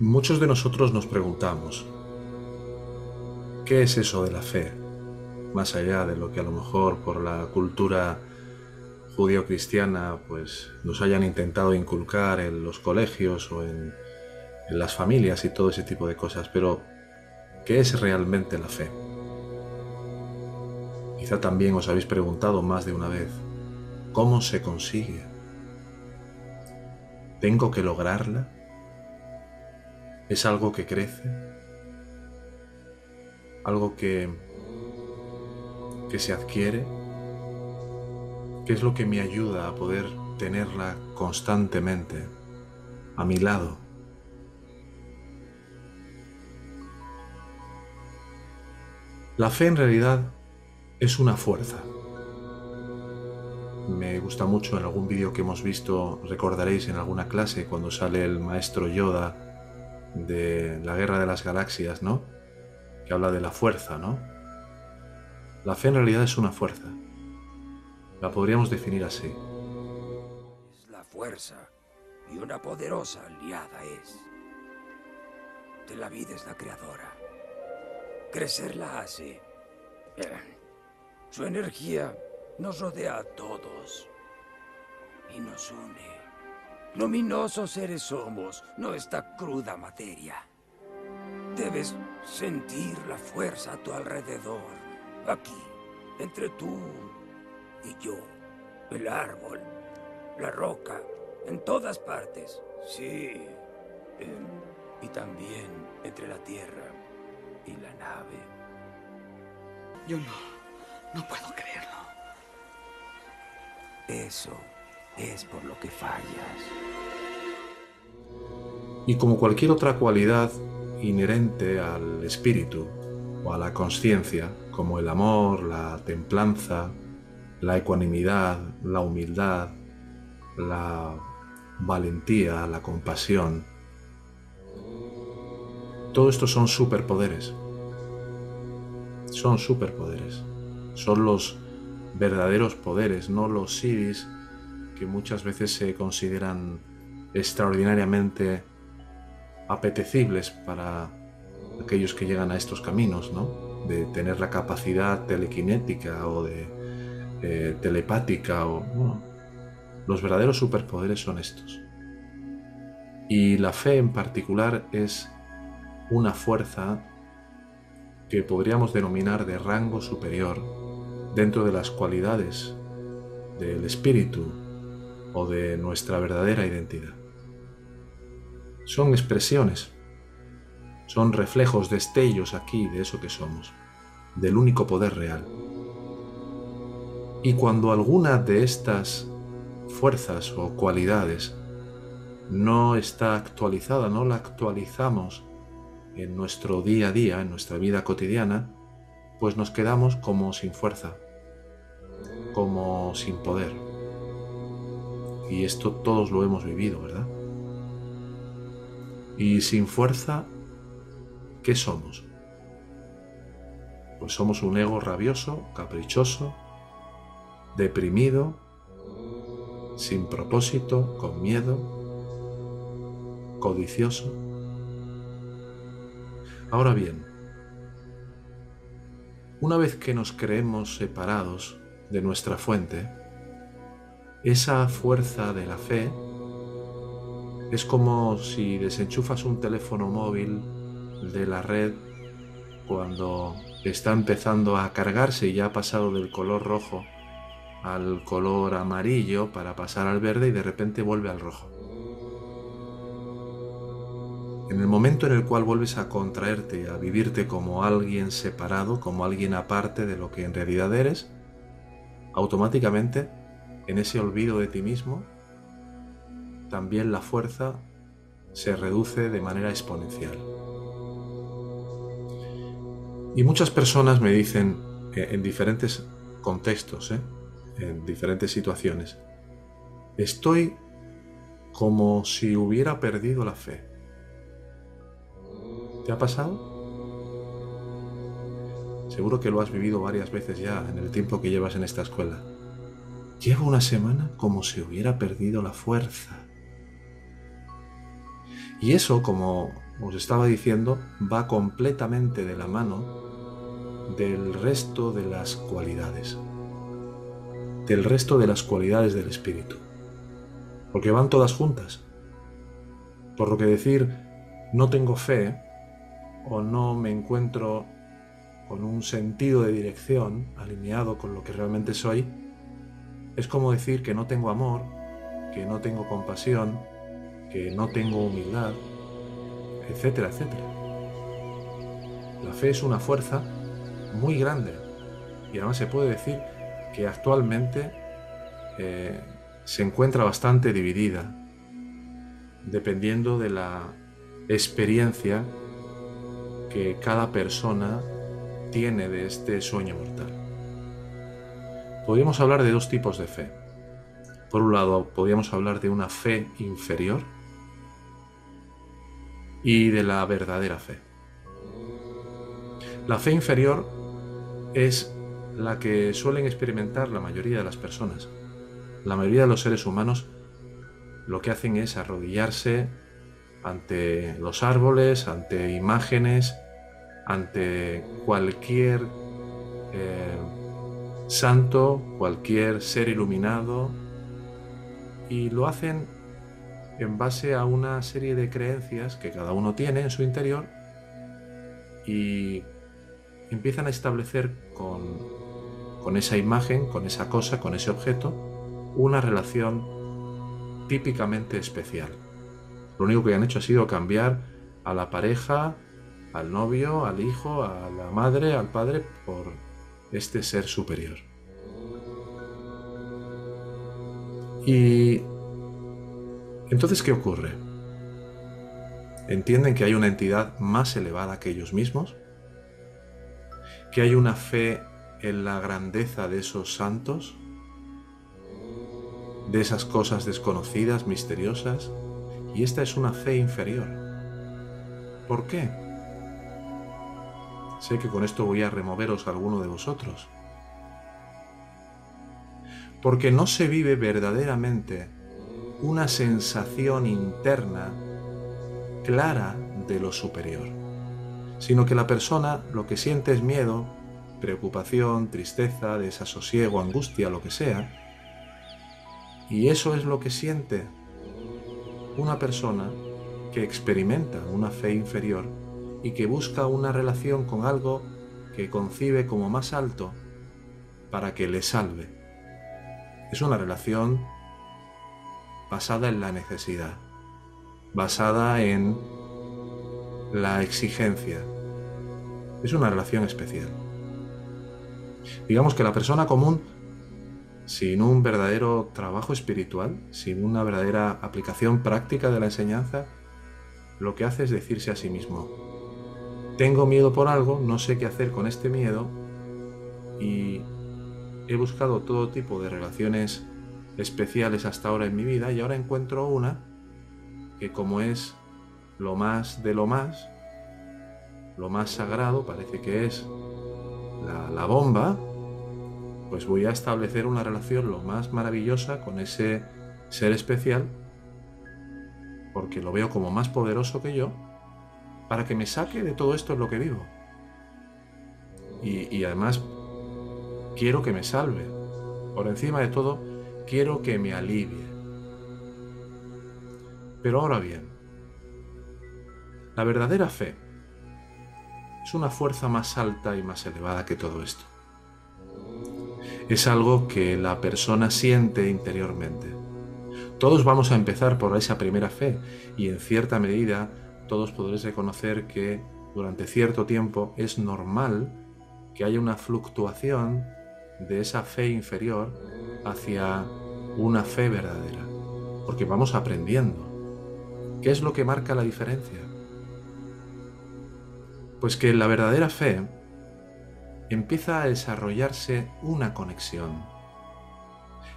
Muchos de nosotros nos preguntamos, ¿qué es eso de la fe? Más allá de lo que a lo mejor por la cultura judío-cristiana pues nos hayan intentado inculcar en los colegios o en, en las familias y todo ese tipo de cosas, pero ¿qué es realmente la fe? Quizá también os habéis preguntado más de una vez, ¿cómo se consigue? ¿Tengo que lograrla? ¿Es algo que crece? ¿Algo que, que se adquiere? ¿Qué es lo que me ayuda a poder tenerla constantemente a mi lado? La fe en realidad es una fuerza. Me gusta mucho en algún vídeo que hemos visto, recordaréis en alguna clase cuando sale el maestro Yoda de la Guerra de las Galaxias, ¿no? Que habla de la fuerza, ¿no? La fe en realidad es una fuerza. La podríamos definir así. Es la fuerza y una poderosa aliada es. De la vida es la creadora. Crecer la hace. Su energía nos rodea a todos y nos une. Luminosos seres somos, no esta cruda materia. Debes sentir la fuerza a tu alrededor, aquí, entre tú y yo, el árbol, la roca, en todas partes, sí. Eh, y también entre la tierra y la nave. Yo no, no puedo creerlo. Eso es por lo que fallas. Y como cualquier otra cualidad inherente al espíritu o a la conciencia, como el amor, la templanza, la ecuanimidad, la humildad, la valentía, la compasión, todo esto son superpoderes. Son superpoderes. Son los verdaderos poderes, no los siris que muchas veces se consideran extraordinariamente apetecibles para aquellos que llegan a estos caminos, ¿no? De tener la capacidad telequinética o de eh, telepática o los verdaderos superpoderes son estos. Y la fe en particular es una fuerza que podríamos denominar de rango superior dentro de las cualidades del espíritu o de nuestra verdadera identidad. Son expresiones, son reflejos, destellos aquí de eso que somos, del único poder real. Y cuando alguna de estas fuerzas o cualidades no está actualizada, no la actualizamos en nuestro día a día, en nuestra vida cotidiana, pues nos quedamos como sin fuerza, como sin poder. Y esto todos lo hemos vivido, ¿verdad? Y sin fuerza, ¿qué somos? Pues somos un ego rabioso, caprichoso, deprimido, sin propósito, con miedo, codicioso. Ahora bien, una vez que nos creemos separados de nuestra fuente, esa fuerza de la fe es como si desenchufas un teléfono móvil de la red cuando está empezando a cargarse y ya ha pasado del color rojo al color amarillo para pasar al verde y de repente vuelve al rojo. En el momento en el cual vuelves a contraerte, a vivirte como alguien separado, como alguien aparte de lo que en realidad eres, automáticamente, en ese olvido de ti mismo, también la fuerza se reduce de manera exponencial. Y muchas personas me dicen en diferentes contextos, ¿eh? en diferentes situaciones, estoy como si hubiera perdido la fe. ¿Te ha pasado? Seguro que lo has vivido varias veces ya en el tiempo que llevas en esta escuela. Llevo una semana como si hubiera perdido la fuerza. Y eso, como os estaba diciendo, va completamente de la mano del resto de las cualidades, del resto de las cualidades del espíritu, porque van todas juntas. Por lo que decir no tengo fe o no me encuentro con un sentido de dirección alineado con lo que realmente soy, es como decir que no tengo amor, que no tengo compasión, que no tengo humildad, etcétera, etcétera. La fe es una fuerza muy grande y además se puede decir que actualmente eh, se encuentra bastante dividida dependiendo de la experiencia que cada persona tiene de este sueño mortal. Podríamos hablar de dos tipos de fe. Por un lado, podríamos hablar de una fe inferior y de la verdadera fe. La fe inferior es la que suelen experimentar la mayoría de las personas. La mayoría de los seres humanos lo que hacen es arrodillarse ante los árboles, ante imágenes, ante cualquier eh, santo, cualquier ser iluminado, y lo hacen en base a una serie de creencias que cada uno tiene en su interior y empiezan a establecer con, con esa imagen, con esa cosa, con ese objeto, una relación típicamente especial. Lo único que han hecho ha sido cambiar a la pareja, al novio, al hijo, a la madre, al padre, por este ser superior. Y entonces, ¿qué ocurre? ¿Entienden que hay una entidad más elevada que ellos mismos? ¿Que hay una fe en la grandeza de esos santos? ¿De esas cosas desconocidas, misteriosas? Y esta es una fe inferior. ¿Por qué? Sé que con esto voy a removeros a alguno de vosotros. Porque no se vive verdaderamente una sensación interna clara de lo superior, sino que la persona lo que siente es miedo, preocupación, tristeza, desasosiego, angustia, lo que sea, y eso es lo que siente una persona que experimenta una fe inferior y que busca una relación con algo que concibe como más alto para que le salve. Es una relación basada en la necesidad, basada en la exigencia. Es una relación especial. Digamos que la persona común, sin un verdadero trabajo espiritual, sin una verdadera aplicación práctica de la enseñanza, lo que hace es decirse a sí mismo, tengo miedo por algo, no sé qué hacer con este miedo y he buscado todo tipo de relaciones especiales hasta ahora en mi vida y ahora encuentro una que como es lo más de lo más, lo más sagrado, parece que es la, la bomba, pues voy a establecer una relación lo más maravillosa con ese ser especial porque lo veo como más poderoso que yo para que me saque de todo esto en lo que vivo. Y, además quiero que me salve. Por encima de todo, quiero que me alivie. Pero ahora bien, la verdadera fe es una fuerza más alta y más elevada que todo esto. Es algo que la persona siente interiormente. Todos vamos a empezar por esa primera fe y en cierta medida todos podréis reconocer que durante cierto tiempo es normal que haya una fluctuación de esa fe inferior hacia una fe verdadera, porque vamos aprendiendo. ¿Qué es lo que marca la diferencia? Pues que la verdadera fe empieza a desarrollarse una conexión.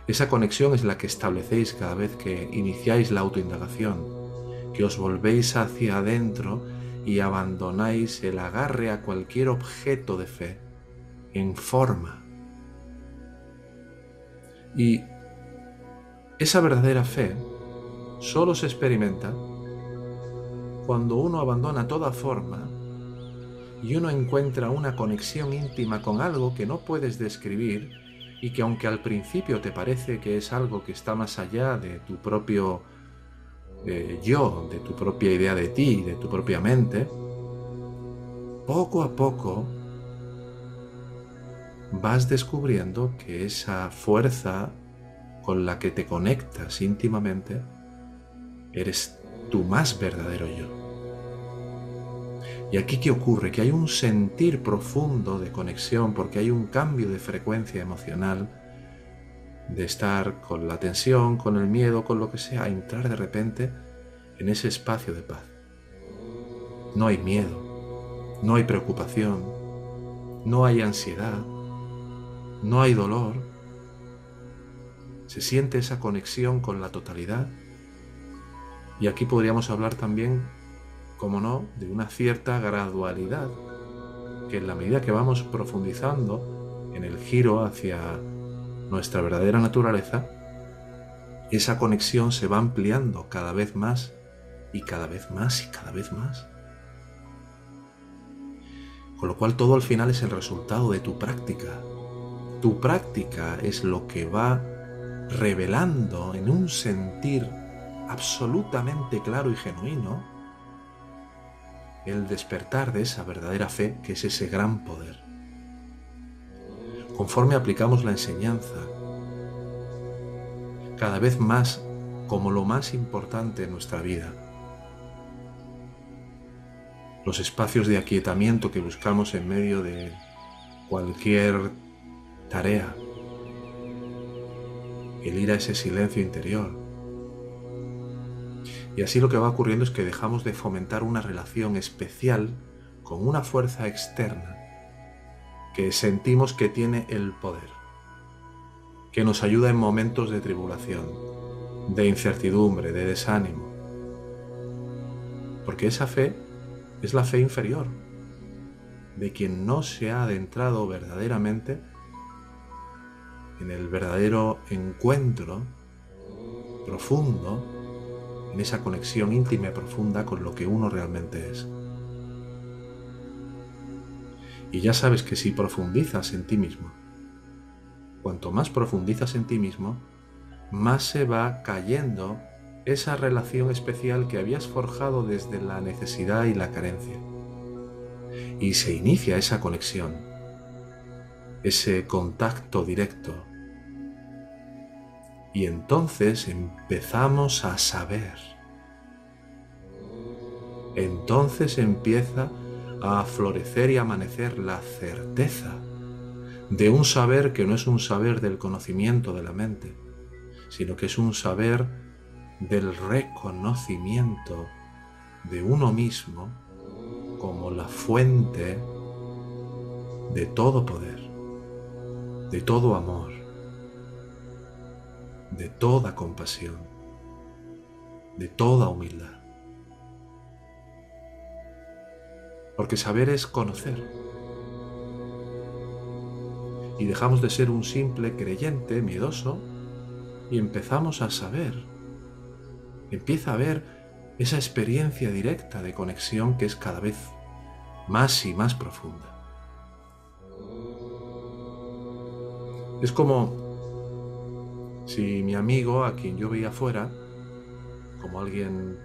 Esa conexión es la que establecéis cada vez que iniciáis la autoindagación que os volvéis hacia adentro y abandonáis el agarre a cualquier objeto de fe en forma. Y esa verdadera fe solo se experimenta cuando uno abandona toda forma y uno encuentra una conexión íntima con algo que no puedes describir y que aunque al principio te parece que es algo que está más allá de tu propio eh, yo, de tu propia idea de ti, de tu propia mente, poco a poco vas descubriendo que esa fuerza con la que te conectas íntimamente eres tu más verdadero yo. Y aquí qué ocurre? Que hay un sentir profundo de conexión porque hay un cambio de frecuencia emocional de estar con la tensión, con el miedo, con lo que sea, a entrar de repente en ese espacio de paz. No hay miedo, no hay preocupación, no hay ansiedad, no hay dolor. Se siente esa conexión con la totalidad. Y aquí podríamos hablar también, como no, de una cierta gradualidad, que en la medida que vamos profundizando en el giro hacia nuestra verdadera naturaleza, esa conexión se va ampliando cada vez más y cada vez más y cada vez más. Con lo cual todo al final es el resultado de tu práctica. Tu práctica es lo que va revelando en un sentir absolutamente claro y genuino el despertar de esa verdadera fe que es ese gran poder. Conforme aplicamos la enseñanza, cada vez más como lo más importante en nuestra vida, los espacios de aquietamiento que buscamos en medio de cualquier tarea, el ir a ese silencio interior. Y así lo que va ocurriendo es que dejamos de fomentar una relación especial con una fuerza externa que sentimos que tiene el poder, que nos ayuda en momentos de tribulación, de incertidumbre, de desánimo. Porque esa fe es la fe inferior de quien no se ha adentrado verdaderamente en el verdadero encuentro profundo, en esa conexión íntima y profunda con lo que uno realmente es. Y ya sabes que si profundizas en ti mismo, cuanto más profundizas en ti mismo, más se va cayendo esa relación especial que habías forjado desde la necesidad y la carencia. Y se inicia esa conexión, ese contacto directo. Y entonces empezamos a saber. Entonces empieza a florecer y amanecer la certeza de un saber que no es un saber del conocimiento de la mente, sino que es un saber del reconocimiento de uno mismo como la fuente de todo poder, de todo amor, de toda compasión, de toda humildad. Porque saber es conocer. Y dejamos de ser un simple creyente miedoso y empezamos a saber empieza a haber esa experiencia directa de conexión que es cada vez más y más profunda. Es como si mi amigo, a quien yo veía fuera, como alguien,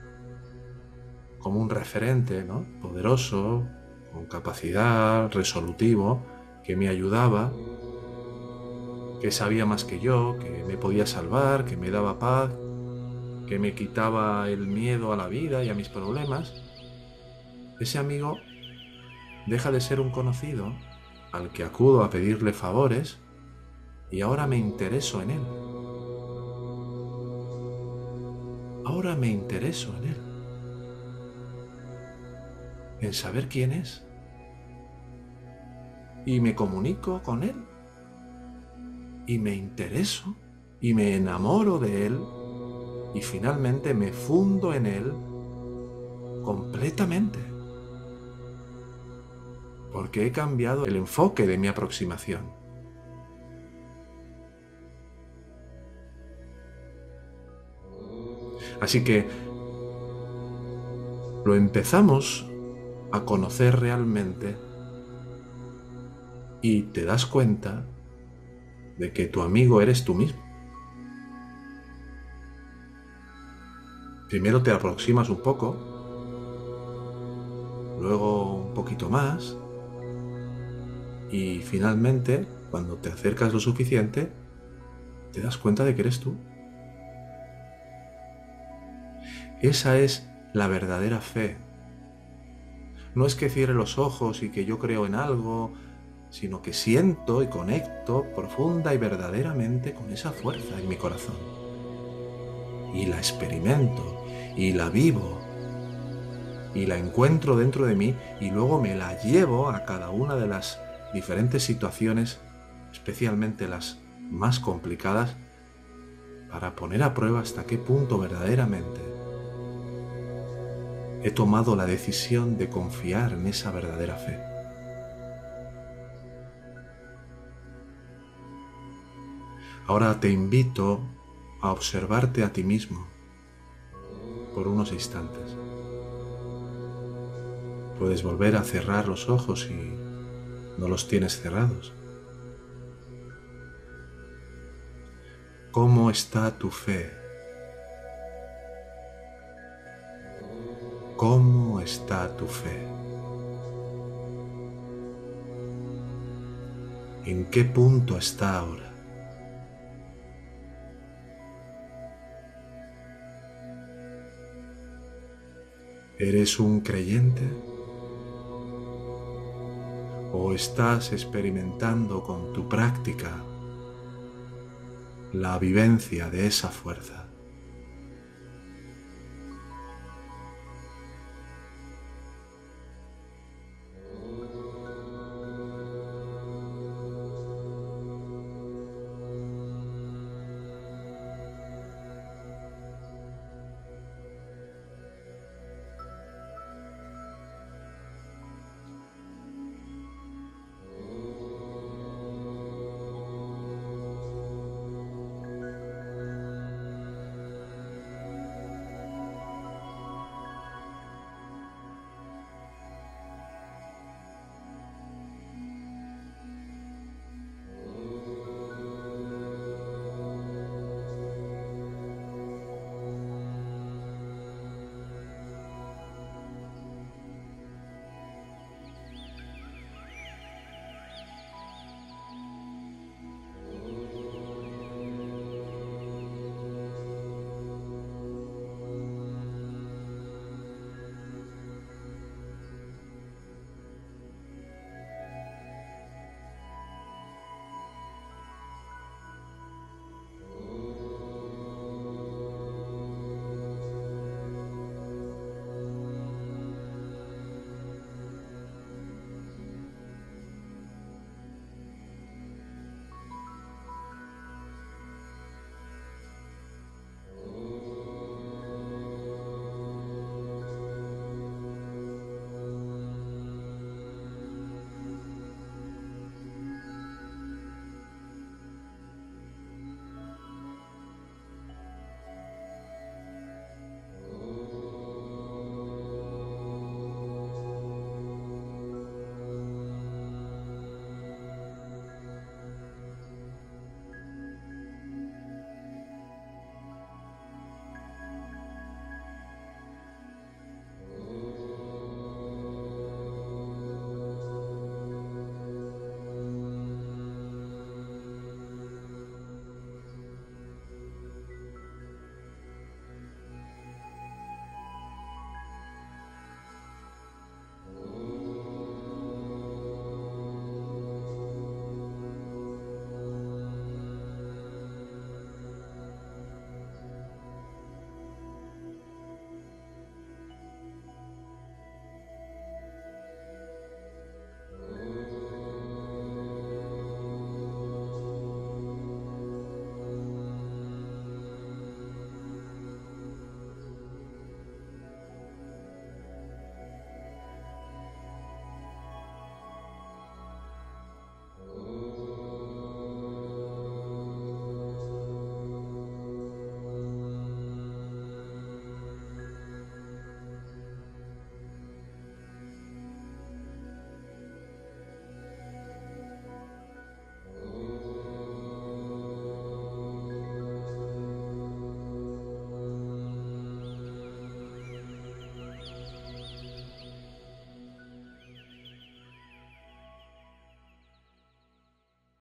como un referente, ¿no? Poderoso, con capacidad, resolutivo, que me ayudaba, que sabía más que yo, que me podía salvar, que me daba paz, que me quitaba el miedo a la vida y a mis problemas, ese amigo deja de ser un conocido al que acudo a pedirle favores y ahora me intereso en él. Ahora me intereso en él. En saber quién es. Y me comunico con él. Y me intereso y me enamoro de él y finalmente me fundo en Él completamente. Porque he cambiado el enfoque de mi aproximación. Así que lo empezamos a conocer realmente y te das cuenta de que tu amigo eres tú mismo. Primero te aproximas un poco, luego un poquito más y finalmente, cuando te acercas lo suficiente, te das cuenta de que eres tú. Esa es la verdadera fe. No es que cierre los ojos y que yo creo en algo, sino que siento y conecto profunda y verdaderamente con esa fuerza en mi corazón. Y la experimento y la vivo y la encuentro dentro de mí y luego me la llevo a cada una de las diferentes situaciones, especialmente las más complicadas, para poner a prueba hasta qué punto verdaderamente he tomado la decisión de confiar en esa verdadera fe. Ahora te invito a observarte a ti mismo por unos instantes. Puedes volver a cerrar los ojos si no los tienes cerrados. ¿Cómo está tu fe? ¿Cómo está tu fe? ¿En qué punto está ahora? ¿Eres un creyente? ¿O estás experimentando con tu práctica la vivencia de esa fuerza?